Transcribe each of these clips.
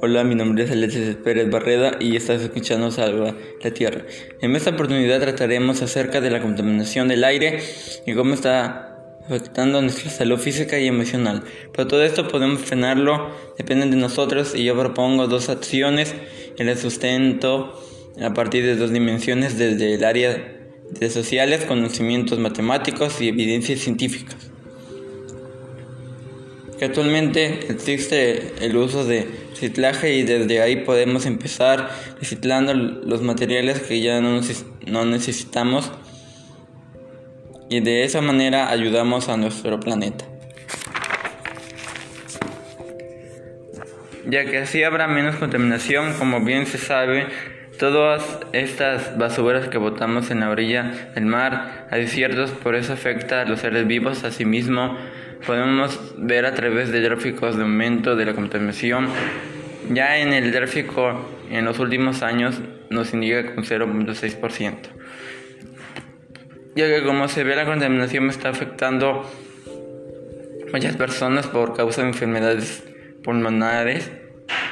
Hola, mi nombre es Alexis Pérez Barreda y estás escuchando Salva la Tierra. En esta oportunidad trataremos acerca de la contaminación del aire y cómo está afectando nuestra salud física y emocional. Pero todo esto podemos frenarlo, depende de nosotros y yo propongo dos acciones el sustento a partir de dos dimensiones desde el área de sociales, conocimientos matemáticos y evidencias científicas actualmente existe el uso de reciclaje y desde ahí podemos empezar reciclando los materiales que ya no, no necesitamos y de esa manera ayudamos a nuestro planeta. Ya que así habrá menos contaminación, como bien se sabe, todas estas basuras que botamos en la orilla del mar a desiertos, por eso afecta a los seres vivos, asimismo podemos ver a través de gráficos de aumento de la contaminación. Ya en el gráfico en los últimos años nos indica un 0.6%. Ya que como se ve la contaminación está afectando muchas personas por causa de enfermedades pulmonares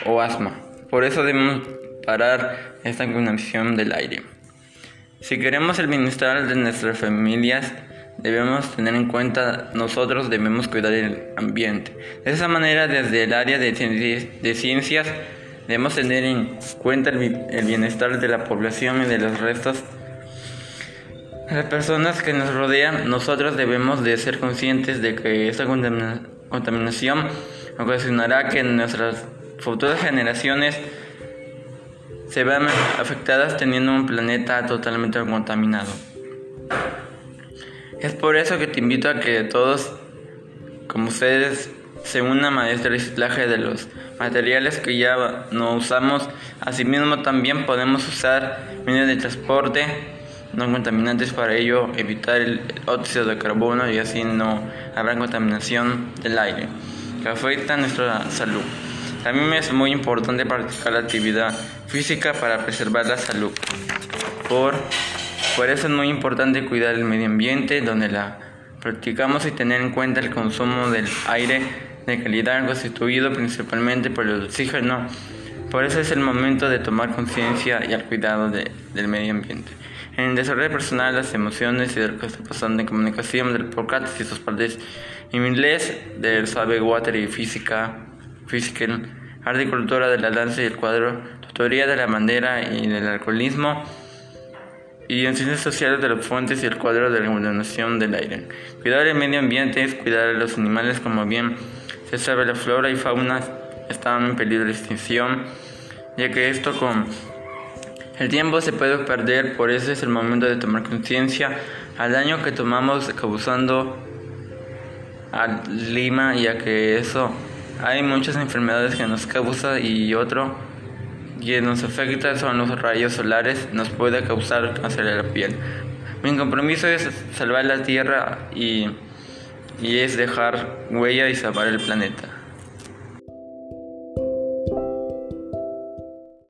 o asma. Por eso debemos parar esta contaminación del aire. Si queremos el bienestar de nuestras familias, debemos tener en cuenta nosotros debemos cuidar el ambiente. De esa manera, desde el área de, ciencias, debemos tener en cuenta el, bienestar de la población y de los restos las personas que nos rodean. Nosotros debemos de ser conscientes de que esta contaminación ocasionará que nuestras futuras generaciones se vean afectadas teniendo un planeta totalmente contaminado. Es por eso que te invito a que todos, como ustedes, se unan a este reciclaje de los materiales que ya no usamos. Asimismo, también podemos usar medios de transporte no contaminantes para ello evitar el óxido de carbono y así no habrá contaminación del aire que afecta a nuestra salud. También es muy importante practicar la actividad física para preservar la salud. Por por eso es muy importante cuidar el medio ambiente donde la practicamos y tener en cuenta el consumo del aire de calidad constituido principalmente por el oxígeno. Por eso es el momento de tomar conciencia y al cuidado del medio ambiente. En el desarrollo personal, las emociones y de lo que está pasando en comunicación del podcast y sus partes en inglés, del sabe water y física, physical, arte y cultura de la danza y el cuadro, tutoría de la bandera y del alcoholismo y en ciencias sociales de las fuentes y el cuadro de la contaminación del aire. Cuidar el medio ambiente es cuidar a los animales como bien se sabe la flora y fauna están en peligro de extinción, ya que esto con el tiempo se puede perder, por eso es el momento de tomar conciencia al daño que tomamos causando al clima, ya que eso hay muchas enfermedades que nos causa y otro que nos afecta son los rayos solares, nos puede causar cáncer de la piel. Mi compromiso es salvar la Tierra y, y es dejar huella y salvar el planeta.